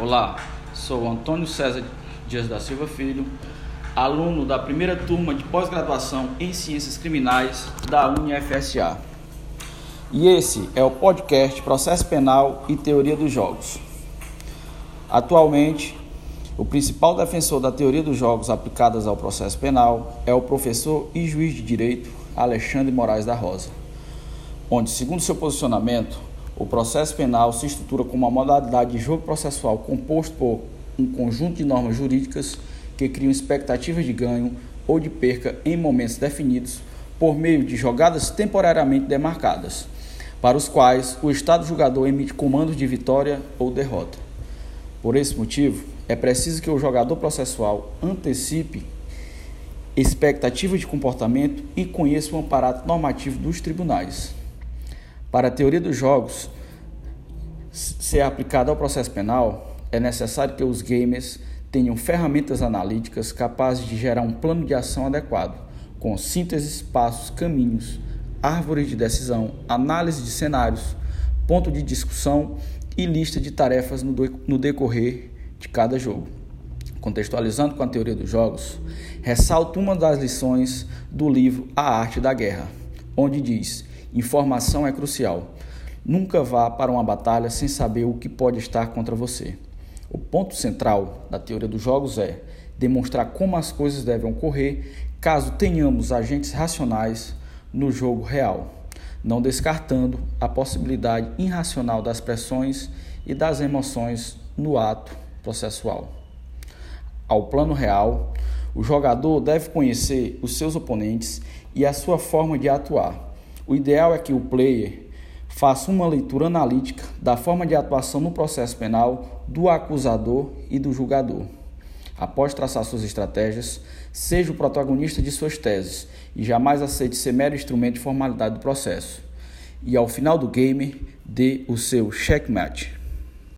Olá, sou Antônio César Dias da Silva Filho, aluno da primeira turma de pós-graduação em Ciências Criminais da UniFSA. E esse é o podcast Processo Penal e Teoria dos Jogos. Atualmente, o principal defensor da teoria dos jogos aplicadas ao processo penal é o professor e juiz de direito Alexandre Moraes da Rosa, onde, segundo seu posicionamento, o processo penal se estrutura como uma modalidade de jogo processual composto por um conjunto de normas jurídicas que criam expectativas de ganho ou de perca em momentos definidos por meio de jogadas temporariamente demarcadas, para os quais o Estado julgador emite comandos de vitória ou derrota. Por esse motivo, é preciso que o jogador processual antecipe expectativas de comportamento e conheça o aparato normativo dos tribunais. Para a teoria dos jogos ser aplicada ao processo penal, é necessário que os gamers tenham ferramentas analíticas capazes de gerar um plano de ação adequado, com síntese, passos, caminhos, árvores de decisão, análise de cenários, ponto de discussão e lista de tarefas no decorrer de cada jogo. Contextualizando com a teoria dos jogos, ressalto uma das lições do livro A Arte da Guerra, onde diz Informação é crucial. Nunca vá para uma batalha sem saber o que pode estar contra você. O ponto central da teoria dos jogos é demonstrar como as coisas devem ocorrer caso tenhamos agentes racionais no jogo real, não descartando a possibilidade irracional das pressões e das emoções no ato processual. Ao plano real, o jogador deve conhecer os seus oponentes e a sua forma de atuar o ideal é que o player faça uma leitura analítica da forma de atuação no processo penal do acusador e do julgador. Após traçar suas estratégias, seja o protagonista de suas teses e jamais aceite ser mero instrumento de formalidade do processo. E ao final do game, dê o seu checkmate.